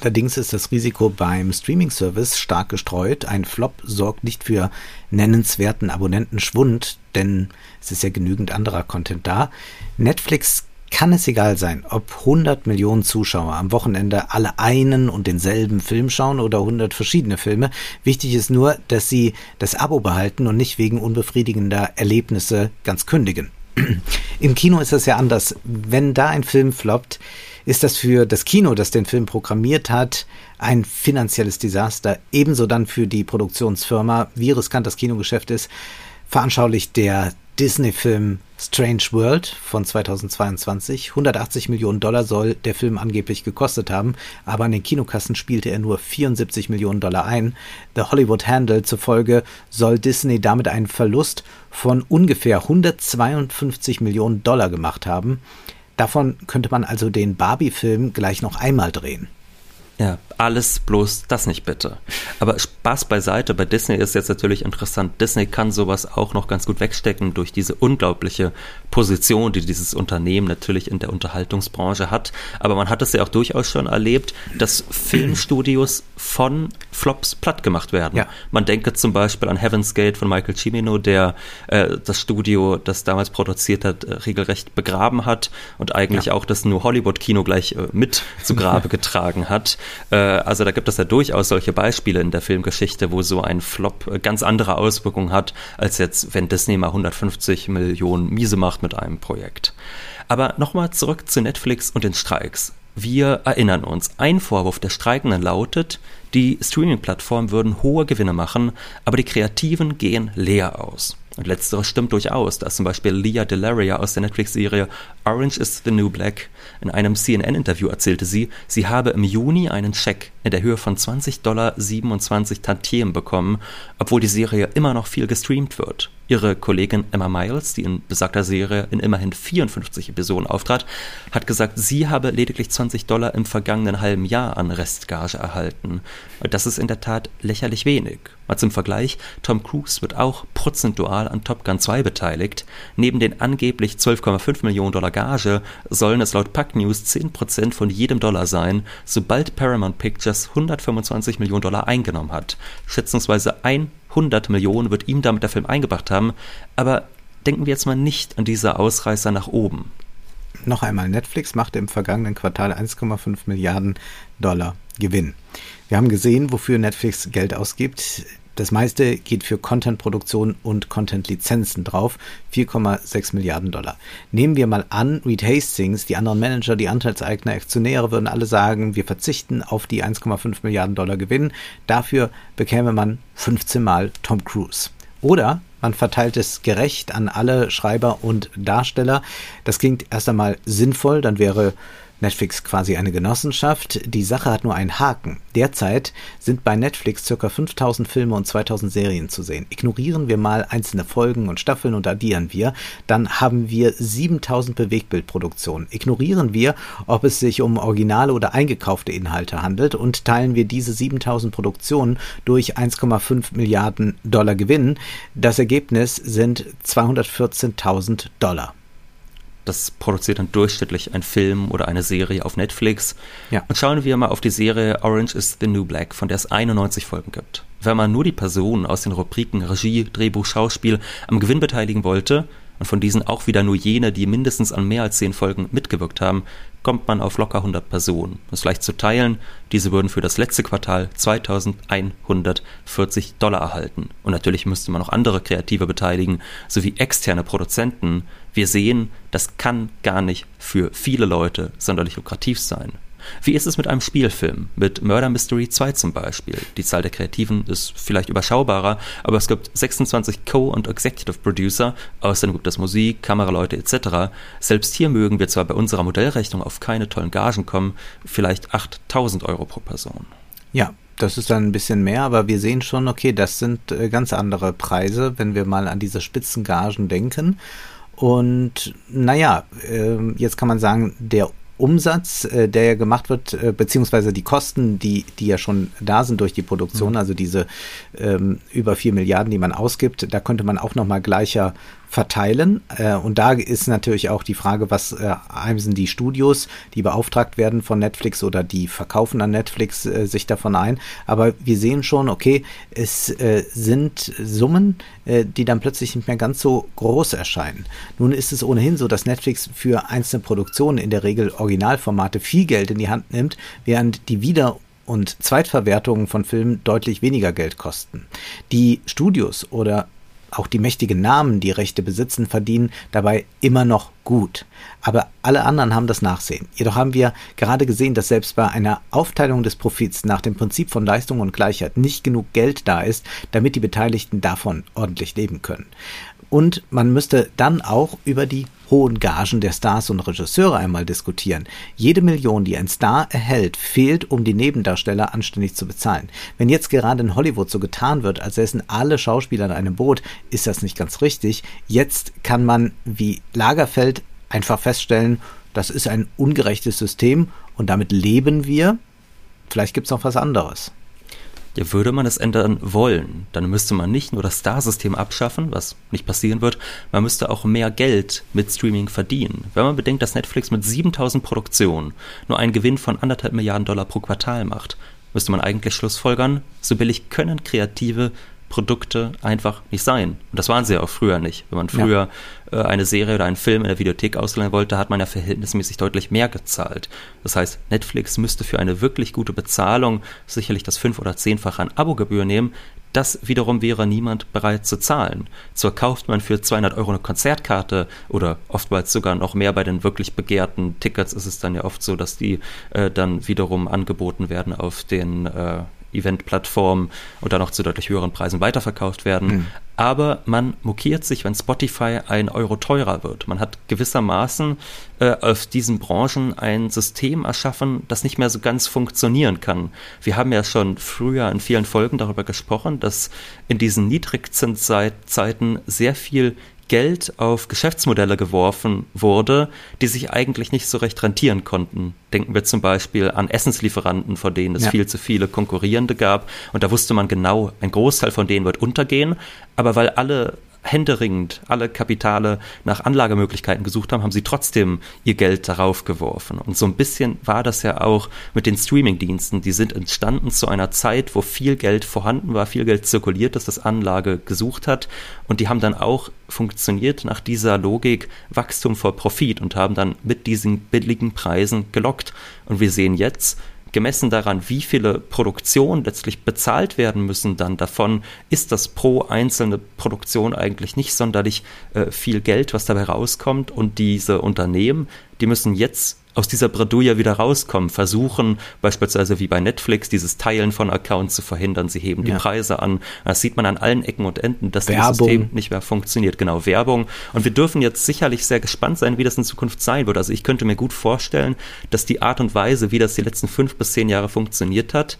Allerdings ist das Risiko beim Streaming-Service stark gestreut. Ein Flop sorgt nicht für nennenswerten Abonnentenschwund, denn es ist ja genügend anderer Content da. Netflix kann es egal sein, ob 100 Millionen Zuschauer am Wochenende alle einen und denselben Film schauen oder 100 verschiedene Filme. Wichtig ist nur, dass sie das Abo behalten und nicht wegen unbefriedigender Erlebnisse ganz kündigen. Im Kino ist das ja anders. Wenn da ein Film floppt, ist das für das Kino, das den Film programmiert hat, ein finanzielles Desaster. Ebenso dann für die Produktionsfirma, wie riskant das Kinogeschäft ist, veranschaulicht der Disney-Film Strange World von 2022. 180 Millionen Dollar soll der Film angeblich gekostet haben, aber an den Kinokassen spielte er nur 74 Millionen Dollar ein. The Hollywood Handle zufolge soll Disney damit einen Verlust von ungefähr 152 Millionen Dollar gemacht haben. Davon könnte man also den Barbie-Film gleich noch einmal drehen. Ja, alles bloß das nicht bitte. Aber Spaß beiseite. Bei Disney ist jetzt natürlich interessant. Disney kann sowas auch noch ganz gut wegstecken durch diese unglaubliche Position, die dieses Unternehmen natürlich in der Unterhaltungsbranche hat. Aber man hat es ja auch durchaus schon erlebt, dass Filmstudios von Flops platt gemacht werden. Ja. Man denke zum Beispiel an Heaven's Gate von Michael Cimino, der äh, das Studio, das damals produziert hat, äh, regelrecht begraben hat und eigentlich ja. auch das New Hollywood-Kino gleich äh, mit zu Grabe getragen hat. Äh, also da gibt es ja durchaus solche Beispiele in der Filmgeschichte, wo so ein Flop äh, ganz andere Auswirkungen hat, als jetzt, wenn Disney mal 150 Millionen miese macht mit einem Projekt. Aber nochmal zurück zu Netflix und den Streiks. Wir erinnern uns, ein Vorwurf der Streikenden lautet, die Streaming-Plattformen würden hohe Gewinne machen, aber die Kreativen gehen leer aus. Und letzteres stimmt durchaus, da ist zum Beispiel Leah Delaria aus der Netflix-Serie Orange is the New Black in einem CNN-Interview erzählte sie, sie habe im Juni einen Scheck in der Höhe von 20 Dollar 27 Tantiemen bekommen, obwohl die Serie immer noch viel gestreamt wird. Ihre Kollegin Emma Miles, die in besagter Serie in immerhin 54 Episoden auftrat, hat gesagt, sie habe lediglich 20 Dollar im vergangenen halben Jahr an Restgage erhalten. Das ist in der Tat lächerlich wenig. Mal zum Vergleich, Tom Cruise wird auch prozentual an Top Gun 2 beteiligt. Neben den angeblich 12,5 Millionen Dollar Gage sollen es laut Pack News 10% von jedem Dollar sein, sobald Paramount Pictures 125 Millionen Dollar eingenommen hat. Schätzungsweise 100 Millionen wird ihm damit der Film eingebracht haben, aber denken wir jetzt mal nicht an diese Ausreißer nach oben. Noch einmal, Netflix machte im vergangenen Quartal 1,5 Milliarden Dollar Gewinn. Wir haben gesehen, wofür Netflix Geld ausgibt. Das meiste geht für Content-Produktion und Content-Lizenzen drauf. 4,6 Milliarden Dollar. Nehmen wir mal an, Reed Hastings, die anderen Manager, die Anteilseigner, Aktionäre würden alle sagen, wir verzichten auf die 1,5 Milliarden Dollar Gewinn. Dafür bekäme man 15 Mal Tom Cruise. Oder man verteilt es gerecht an alle Schreiber und Darsteller. Das klingt erst einmal sinnvoll, dann wäre Netflix quasi eine Genossenschaft. Die Sache hat nur einen Haken. Derzeit sind bei Netflix ca. 5000 Filme und 2000 Serien zu sehen. Ignorieren wir mal einzelne Folgen und Staffeln und addieren wir, dann haben wir 7000 Bewegtbildproduktionen. Ignorieren wir, ob es sich um originale oder eingekaufte Inhalte handelt und teilen wir diese 7000 Produktionen durch 1,5 Milliarden Dollar Gewinn. Das Ergebnis sind 214.000 Dollar. Das produziert dann durchschnittlich ein Film oder eine Serie auf Netflix. Ja. Und schauen wir mal auf die Serie Orange is the New Black, von der es 91 Folgen gibt. Wenn man nur die Personen aus den Rubriken Regie, Drehbuch, Schauspiel am Gewinn beteiligen wollte, und von diesen auch wieder nur jene, die mindestens an mehr als zehn Folgen mitgewirkt haben, kommt man auf locker 100 Personen. Das ist leicht zu teilen. Diese würden für das letzte Quartal 2140 Dollar erhalten. Und natürlich müsste man noch andere Kreative beteiligen, sowie externe Produzenten. Wir sehen, das kann gar nicht für viele Leute sonderlich lukrativ sein. Wie ist es mit einem Spielfilm? Mit Murder Mystery 2 zum Beispiel. Die Zahl der Kreativen ist vielleicht überschaubarer, aber es gibt 26 Co- und Executive Producer, außerdem gibt es Musik, Kameraleute etc. Selbst hier mögen wir zwar bei unserer Modellrechnung auf keine tollen Gagen kommen, vielleicht 8000 Euro pro Person. Ja, das ist dann ein bisschen mehr, aber wir sehen schon, okay, das sind äh, ganz andere Preise, wenn wir mal an diese Spitzengagen denken. Und naja, ähm, jetzt kann man sagen, der Umsatz, äh, der ja gemacht wird, äh, beziehungsweise die Kosten, die, die ja schon da sind durch die Produktion, mhm. also diese ähm, über vier Milliarden, die man ausgibt, da könnte man auch nochmal gleicher verteilen. Äh, und da ist natürlich auch die Frage, was äh, sind die Studios, die beauftragt werden von Netflix oder die verkaufen an Netflix äh, sich davon ein. Aber wir sehen schon, okay, es äh, sind Summen, äh, die dann plötzlich nicht mehr ganz so groß erscheinen. Nun ist es ohnehin so, dass Netflix für einzelne Produktionen in der Regel Originalformate viel Geld in die Hand nimmt, während die wieder und Zweitverwertungen von Filmen deutlich weniger Geld kosten. Die Studios oder auch die mächtigen Namen, die Rechte besitzen, verdienen dabei immer noch gut. Aber alle anderen haben das Nachsehen. Jedoch haben wir gerade gesehen, dass selbst bei einer Aufteilung des Profits nach dem Prinzip von Leistung und Gleichheit nicht genug Geld da ist, damit die Beteiligten davon ordentlich leben können. Und man müsste dann auch über die hohen Gagen der Stars und Regisseure einmal diskutieren. Jede Million, die ein Star erhält, fehlt, um die Nebendarsteller anständig zu bezahlen. Wenn jetzt gerade in Hollywood so getan wird, als säßen alle Schauspieler in einem Boot, ist das nicht ganz richtig. Jetzt kann man wie Lagerfeld einfach feststellen, das ist ein ungerechtes System und damit leben wir. Vielleicht gibt es noch was anderes. Ja, würde man es ändern wollen, dann müsste man nicht nur das Star-System abschaffen, was nicht passieren wird, man müsste auch mehr Geld mit Streaming verdienen. Wenn man bedenkt, dass Netflix mit 7000 Produktionen nur einen Gewinn von anderthalb Milliarden Dollar pro Quartal macht, müsste man eigentlich schlussfolgern, so billig können kreative Produkte einfach nicht sein. Und das waren sie ja auch früher nicht. Wenn man früher ja. äh, eine Serie oder einen Film in der Videothek ausleihen wollte, hat man ja verhältnismäßig deutlich mehr gezahlt. Das heißt, Netflix müsste für eine wirklich gute Bezahlung sicherlich das fünf- oder zehnfach an Abogebühr nehmen. Das wiederum wäre niemand bereit zu zahlen. Zwar kauft man für 200 Euro eine Konzertkarte oder oftmals sogar noch mehr bei den wirklich begehrten Tickets ist es dann ja oft so, dass die äh, dann wiederum angeboten werden auf den äh, Event-Plattformen und dann auch zu deutlich höheren Preisen weiterverkauft werden. Mhm. Aber man mokiert sich, wenn Spotify ein Euro teurer wird. Man hat gewissermaßen äh, auf diesen Branchen ein System erschaffen, das nicht mehr so ganz funktionieren kann. Wir haben ja schon früher in vielen Folgen darüber gesprochen, dass in diesen Niedrigzinszeiten sehr viel Geld auf Geschäftsmodelle geworfen wurde, die sich eigentlich nicht so recht rentieren konnten. Denken wir zum Beispiel an Essenslieferanten, vor denen es ja. viel zu viele Konkurrierende gab. Und da wusste man genau, ein Großteil von denen wird untergehen. Aber weil alle händeringend alle Kapitale nach Anlagemöglichkeiten gesucht haben, haben sie trotzdem ihr Geld darauf geworfen. Und so ein bisschen war das ja auch mit den Streamingdiensten. Die sind entstanden zu einer Zeit, wo viel Geld vorhanden war, viel Geld zirkuliert, das das Anlage gesucht hat. Und die haben dann auch funktioniert nach dieser Logik Wachstum vor Profit und haben dann mit diesen billigen Preisen gelockt. Und wir sehen jetzt, gemessen daran, wie viele Produktionen letztlich bezahlt werden müssen, dann davon ist das pro einzelne Produktion eigentlich nicht sonderlich äh, viel Geld, was dabei rauskommt. Und diese Unternehmen, die müssen jetzt aus dieser Bredouille wieder rauskommen, versuchen beispielsweise wie bei Netflix dieses Teilen von Accounts zu verhindern. Sie heben ja. die Preise an. Das sieht man an allen Ecken und Enden, dass Werbung. das System nicht mehr funktioniert. Genau, Werbung. Und wir dürfen jetzt sicherlich sehr gespannt sein, wie das in Zukunft sein wird. Also ich könnte mir gut vorstellen, dass die Art und Weise, wie das die letzten fünf bis zehn Jahre funktioniert hat,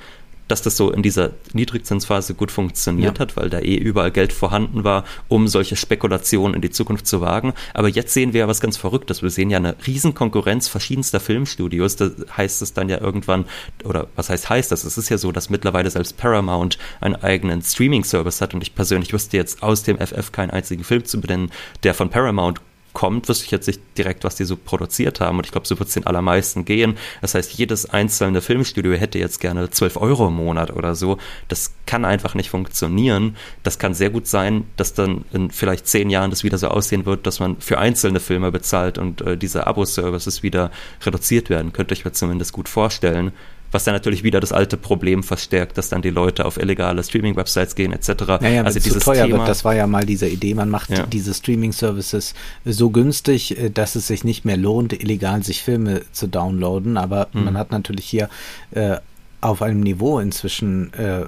dass das so in dieser Niedrigzinsphase gut funktioniert ja. hat, weil da eh überall Geld vorhanden war, um solche Spekulationen in die Zukunft zu wagen. Aber jetzt sehen wir ja was ganz Verrücktes. Wir sehen ja eine Riesenkonkurrenz verschiedenster Filmstudios. Da heißt es dann ja irgendwann, oder was heißt heißt das? Es ist ja so, dass mittlerweile selbst Paramount einen eigenen Streaming-Service hat und ich persönlich wüsste jetzt aus dem FF keinen einzigen Film zu benennen, der von Paramount kommt, wüsste ich jetzt nicht direkt, was die so produziert haben. Und ich glaube, so wird es den allermeisten gehen. Das heißt, jedes einzelne Filmstudio hätte jetzt gerne 12 Euro im Monat oder so. Das kann einfach nicht funktionieren. Das kann sehr gut sein, dass dann in vielleicht zehn Jahren das wieder so aussehen wird, dass man für einzelne Filme bezahlt und äh, diese Abo-Services wieder reduziert werden. Könnte ich mir zumindest gut vorstellen was dann natürlich wieder das alte Problem verstärkt, dass dann die Leute auf illegale Streaming-Websites gehen etc. Naja, also dieses teuer Thema, wird, das war ja mal diese Idee, man macht ja. diese Streaming-Services so günstig, äh, dass es sich nicht mehr lohnt, illegal sich Filme zu downloaden, aber mhm. man hat natürlich hier äh, auf einem Niveau inzwischen äh,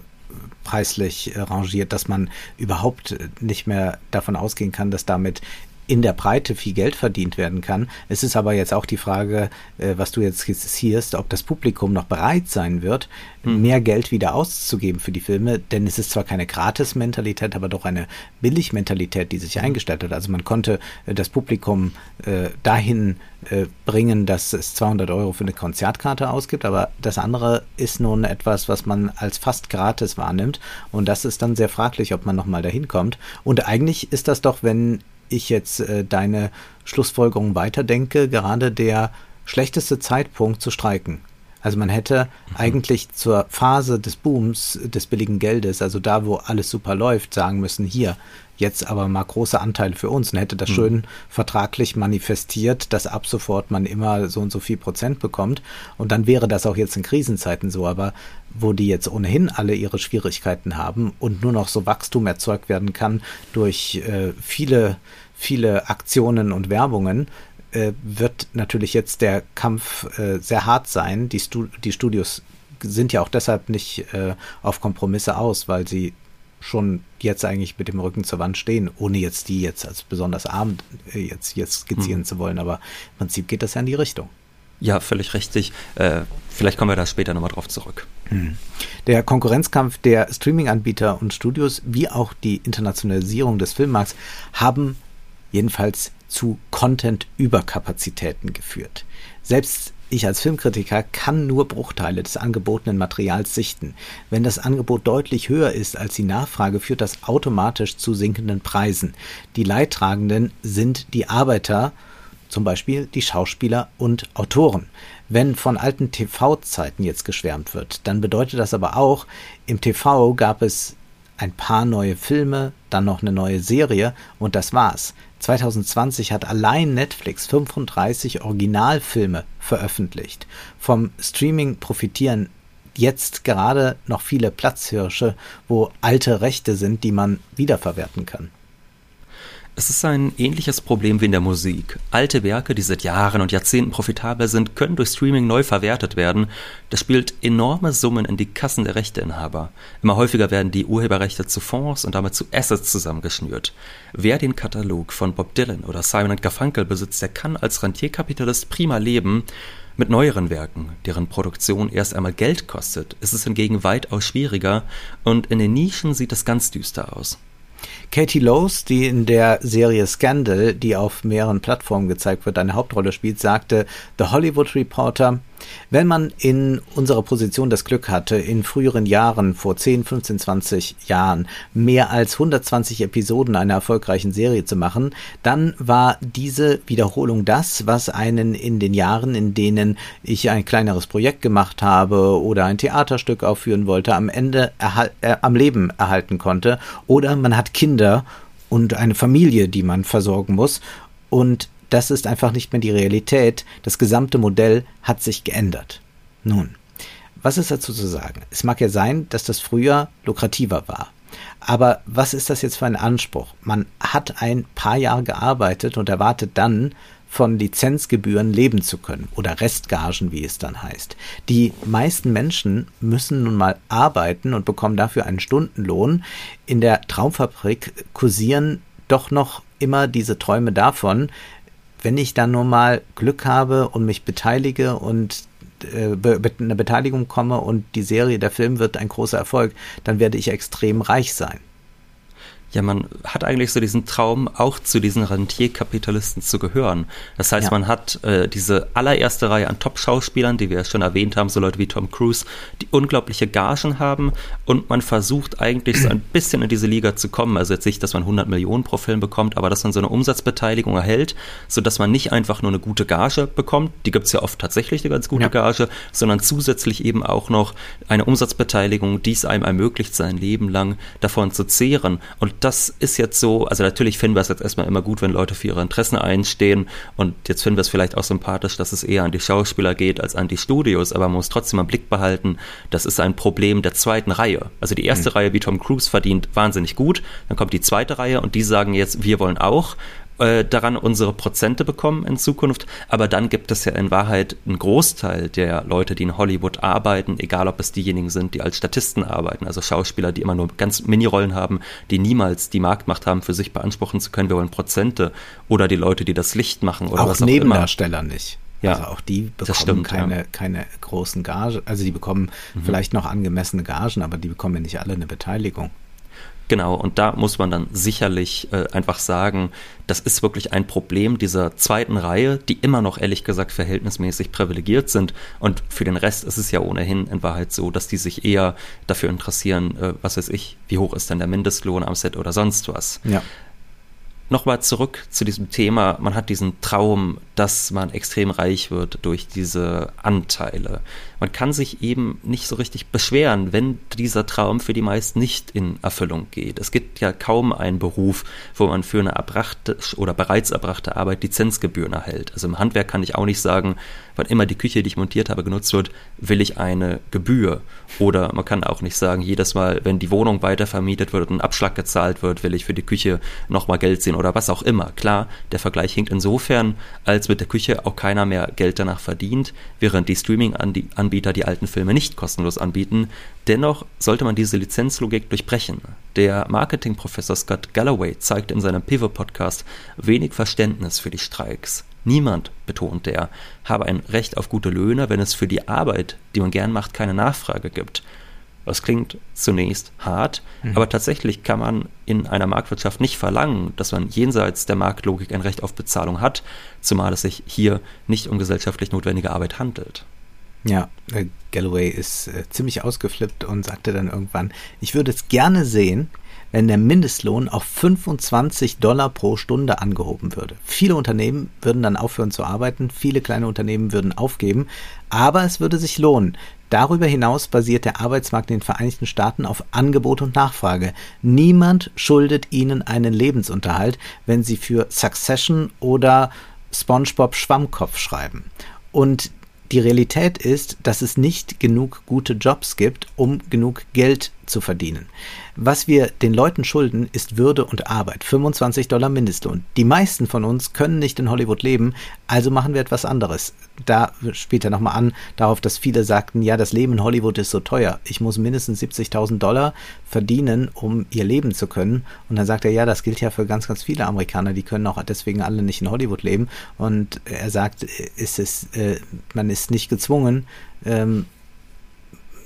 preislich äh, rangiert, dass man überhaupt nicht mehr davon ausgehen kann, dass damit in der Breite viel Geld verdient werden kann. Es ist aber jetzt auch die Frage, äh, was du jetzt skizzierst, ob das Publikum noch bereit sein wird, mhm. mehr Geld wieder auszugeben für die Filme, denn es ist zwar keine Gratis-Mentalität, aber doch eine Billig-Mentalität, die sich mhm. eingestellt hat. Also man konnte äh, das Publikum äh, dahin bringen, dass es 200 Euro für eine Konzertkarte ausgibt, aber das andere ist nun etwas, was man als fast gratis wahrnimmt und das ist dann sehr fraglich, ob man nochmal dahin kommt. Und eigentlich ist das doch, wenn ich jetzt äh, deine Schlussfolgerung weiterdenke, gerade der schlechteste Zeitpunkt zu streiken. Also man hätte mhm. eigentlich zur Phase des Booms des billigen Geldes, also da, wo alles super läuft, sagen müssen, hier, jetzt aber mal große Anteile für uns und hätte das mhm. schön vertraglich manifestiert, dass ab sofort man immer so und so viel Prozent bekommt. Und dann wäre das auch jetzt in Krisenzeiten so. Aber wo die jetzt ohnehin alle ihre Schwierigkeiten haben und nur noch so Wachstum erzeugt werden kann durch äh, viele, viele Aktionen und Werbungen, äh, wird natürlich jetzt der Kampf äh, sehr hart sein. Die, Stu die Studios sind ja auch deshalb nicht äh, auf Kompromisse aus, weil sie schon jetzt eigentlich mit dem Rücken zur Wand stehen, ohne jetzt die jetzt als besonders arm äh, jetzt, jetzt skizzieren hm. zu wollen. Aber im Prinzip geht das ja in die Richtung. Ja, völlig richtig. Äh, vielleicht kommen wir da später nochmal drauf zurück. Hm. Der Konkurrenzkampf der Streaming-Anbieter und Studios, wie auch die Internationalisierung des Filmmarkts, haben jedenfalls zu Content-Überkapazitäten geführt. Selbst ich als Filmkritiker kann nur Bruchteile des angebotenen Materials sichten. Wenn das Angebot deutlich höher ist als die Nachfrage, führt das automatisch zu sinkenden Preisen. Die Leidtragenden sind die Arbeiter, zum Beispiel die Schauspieler und Autoren. Wenn von alten TV-Zeiten jetzt geschwärmt wird, dann bedeutet das aber auch, im TV gab es ein paar neue Filme, dann noch eine neue Serie und das war's. 2020 hat allein Netflix 35 Originalfilme veröffentlicht. Vom Streaming profitieren jetzt gerade noch viele Platzhirsche, wo alte Rechte sind, die man wiederverwerten kann. Es ist ein ähnliches Problem wie in der Musik. Alte Werke, die seit Jahren und Jahrzehnten profitabel sind, können durch Streaming neu verwertet werden. Das spielt enorme Summen in die Kassen der Rechteinhaber. Immer häufiger werden die Urheberrechte zu Fonds und damit zu Assets zusammengeschnürt. Wer den Katalog von Bob Dylan oder Simon Garfunkel besitzt, der kann als Rentierkapitalist prima leben. Mit neueren Werken, deren Produktion erst einmal Geld kostet, ist es hingegen weitaus schwieriger und in den Nischen sieht es ganz düster aus. Katie Lowes, die in der Serie Scandal, die auf mehreren Plattformen gezeigt wird, eine Hauptrolle spielt, sagte The Hollywood Reporter, wenn man in unserer Position das Glück hatte, in früheren Jahren, vor 10, 15, 20 Jahren, mehr als 120 Episoden einer erfolgreichen Serie zu machen, dann war diese Wiederholung das, was einen in den Jahren, in denen ich ein kleineres Projekt gemacht habe oder ein Theaterstück aufführen wollte, am Ende äh, am Leben erhalten konnte. Oder man hat Kinder und eine Familie, die man versorgen muss. Und das ist einfach nicht mehr die Realität. Das gesamte Modell hat sich geändert. Nun, was ist dazu zu sagen? Es mag ja sein, dass das früher lukrativer war. Aber was ist das jetzt für ein Anspruch? Man hat ein paar Jahre gearbeitet und erwartet dann, von Lizenzgebühren leben zu können oder Restgagen, wie es dann heißt. Die meisten Menschen müssen nun mal arbeiten und bekommen dafür einen Stundenlohn. In der Traumfabrik kursieren doch noch immer diese Träume davon, wenn ich dann nur mal Glück habe und mich beteilige und äh, mit einer Beteiligung komme und die Serie, der Film wird ein großer Erfolg, dann werde ich extrem reich sein ja, man hat eigentlich so diesen Traum, auch zu diesen Rentierkapitalisten zu gehören. Das heißt, ja. man hat äh, diese allererste Reihe an Top-Schauspielern, die wir schon erwähnt haben, so Leute wie Tom Cruise, die unglaubliche Gagen haben und man versucht eigentlich so ein bisschen in diese Liga zu kommen. Also jetzt nicht, dass man 100 Millionen pro Film bekommt, aber dass man so eine Umsatzbeteiligung erhält, sodass man nicht einfach nur eine gute Gage bekommt, die gibt es ja oft tatsächlich eine ganz gute ja. Gage, sondern zusätzlich eben auch noch eine Umsatzbeteiligung, die es einem ermöglicht, sein Leben lang davon zu zehren. Und das ist jetzt so, also natürlich finden wir es jetzt erstmal immer gut, wenn Leute für ihre Interessen einstehen und jetzt finden wir es vielleicht auch sympathisch, dass es eher an die Schauspieler geht als an die Studios, aber man muss trotzdem im Blick behalten, das ist ein Problem der zweiten Reihe. Also die erste mhm. Reihe, wie Tom Cruise verdient, wahnsinnig gut, dann kommt die zweite Reihe und die sagen jetzt, wir wollen auch äh, daran unsere Prozente bekommen in Zukunft. Aber dann gibt es ja in Wahrheit einen Großteil der Leute, die in Hollywood arbeiten, egal ob es diejenigen sind, die als Statisten arbeiten, also Schauspieler, die immer nur ganz Minirollen haben, die niemals die Marktmacht haben, für sich beanspruchen zu können, wir wollen Prozente. Oder die Leute, die das Licht machen oder auch was auch Nebendarsteller immer. nicht. Ja, also auch die bekommen stimmt, keine, ja. keine großen Gagen. Also die bekommen mhm. vielleicht noch angemessene Gagen, aber die bekommen ja nicht alle eine Beteiligung. Genau, und da muss man dann sicherlich äh, einfach sagen, das ist wirklich ein Problem dieser zweiten Reihe, die immer noch ehrlich gesagt verhältnismäßig privilegiert sind. Und für den Rest ist es ja ohnehin in Wahrheit so, dass die sich eher dafür interessieren, äh, was weiß ich, wie hoch ist denn der Mindestlohn am Set oder sonst was. Ja. Nochmal zurück zu diesem Thema. Man hat diesen Traum, dass man extrem reich wird durch diese Anteile. Man kann sich eben nicht so richtig beschweren, wenn dieser Traum für die meisten nicht in Erfüllung geht. Es gibt ja kaum einen Beruf, wo man für eine erbrachte oder bereits erbrachte Arbeit Lizenzgebühren erhält. Also im Handwerk kann ich auch nicht sagen, wann immer die Küche, die ich montiert habe, genutzt wird, will ich eine Gebühr. Oder man kann auch nicht sagen, jedes Mal, wenn die Wohnung weiter vermietet wird und ein Abschlag gezahlt wird, will ich für die Küche nochmal Geld sehen oder was auch immer. Klar, der Vergleich hinkt insofern, als mit der Küche auch keiner mehr Geld danach verdient, während die Streaming-Anbieter die alten Filme nicht kostenlos anbieten. Dennoch sollte man diese Lizenzlogik durchbrechen. Der Marketingprofessor Scott Galloway zeigte in seinem Pivot-Podcast wenig Verständnis für die Streiks. Niemand, betonte er, habe ein Recht auf gute Löhne, wenn es für die Arbeit, die man gern macht, keine Nachfrage gibt. Das klingt zunächst hart, mhm. aber tatsächlich kann man in einer Marktwirtschaft nicht verlangen, dass man jenseits der Marktlogik ein Recht auf Bezahlung hat, zumal es sich hier nicht um gesellschaftlich notwendige Arbeit handelt. Ja, äh, Galloway ist äh, ziemlich ausgeflippt und sagte dann irgendwann, ich würde es gerne sehen, wenn der Mindestlohn auf 25 Dollar pro Stunde angehoben würde. Viele Unternehmen würden dann aufhören zu arbeiten, viele kleine Unternehmen würden aufgeben, aber es würde sich lohnen. Darüber hinaus basiert der Arbeitsmarkt in den Vereinigten Staaten auf Angebot und Nachfrage. Niemand schuldet ihnen einen Lebensunterhalt, wenn sie für Succession oder SpongeBob Schwammkopf schreiben. Und die Realität ist, dass es nicht genug gute Jobs gibt, um genug Geld zu verdienen. Was wir den Leuten schulden, ist Würde und Arbeit. 25 Dollar Mindestlohn. Die meisten von uns können nicht in Hollywood leben, also machen wir etwas anderes. Da spielt er nochmal an, darauf, dass viele sagten, ja, das Leben in Hollywood ist so teuer. Ich muss mindestens 70.000 Dollar verdienen, um ihr leben zu können. Und dann sagt er, ja, das gilt ja für ganz, ganz viele Amerikaner. Die können auch deswegen alle nicht in Hollywood leben. Und er sagt, es ist, äh, man ist nicht gezwungen, ähm,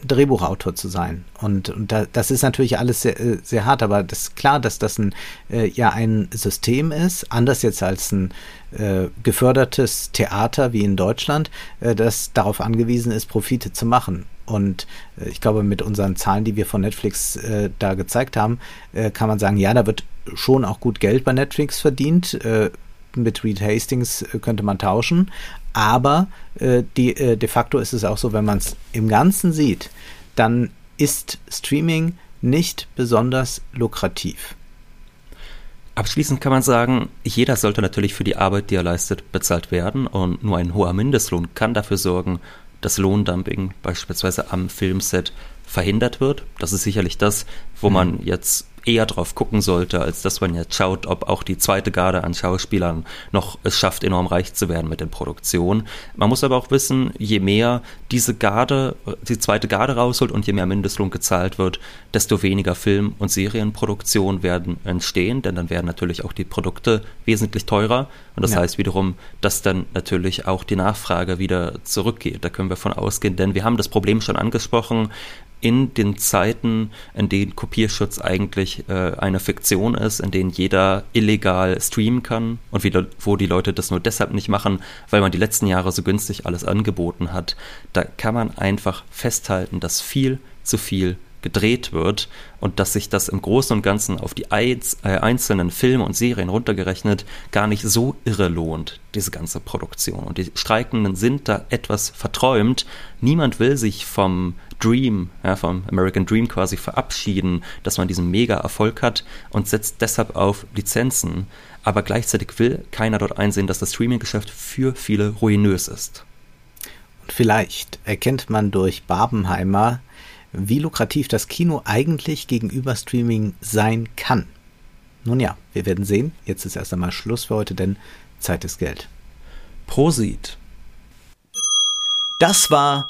Drehbuchautor zu sein. Und, und da, das ist natürlich alles sehr, äh, sehr hart, aber das ist klar, dass das ein, äh, ja ein System ist, anders jetzt als ein äh, gefördertes Theater wie in Deutschland, äh, das darauf angewiesen ist, Profite zu machen. Und äh, ich glaube, mit unseren Zahlen, die wir von Netflix äh, da gezeigt haben, äh, kann man sagen, ja, da wird schon auch gut Geld bei Netflix verdient. Äh, mit Reed Hastings äh, könnte man tauschen. Aber äh, die, äh, de facto ist es auch so, wenn man es im Ganzen sieht, dann ist Streaming nicht besonders lukrativ. Abschließend kann man sagen, jeder sollte natürlich für die Arbeit, die er leistet, bezahlt werden und nur ein hoher Mindestlohn kann dafür sorgen, dass Lohndumping beispielsweise am Filmset verhindert wird. Das ist sicherlich das, wo mhm. man jetzt eher drauf gucken sollte, als dass man jetzt schaut, ob auch die zweite Garde an Schauspielern noch es schafft, enorm reich zu werden mit den Produktionen. Man muss aber auch wissen, je mehr diese Garde, die zweite Garde rausholt und je mehr Mindestlohn gezahlt wird, desto weniger Film- und Serienproduktionen werden entstehen, denn dann werden natürlich auch die Produkte wesentlich teurer und das ja. heißt wiederum, dass dann natürlich auch die Nachfrage wieder zurückgeht. Da können wir von ausgehen, denn wir haben das Problem schon angesprochen, in den Zeiten, in denen Kopierschutz eigentlich äh, eine Fiktion ist, in denen jeder illegal streamen kann und wie, wo die Leute das nur deshalb nicht machen, weil man die letzten Jahre so günstig alles angeboten hat, da kann man einfach festhalten, dass viel zu viel gedreht wird und dass sich das im Großen und Ganzen auf die äh, einzelnen Filme und Serien runtergerechnet gar nicht so irre lohnt, diese ganze Produktion. Und die Streikenden sind da etwas verträumt. Niemand will sich vom Dream, ja, vom American Dream quasi verabschieden, dass man diesen Mega-Erfolg hat und setzt deshalb auf Lizenzen. Aber gleichzeitig will keiner dort einsehen, dass das Streaming-Geschäft für viele ruinös ist. Und vielleicht erkennt man durch Barbenheimer, wie lukrativ das Kino eigentlich gegenüber Streaming sein kann. Nun ja, wir werden sehen. Jetzt ist erst einmal Schluss für heute, denn Zeit ist Geld. Prosit. Das war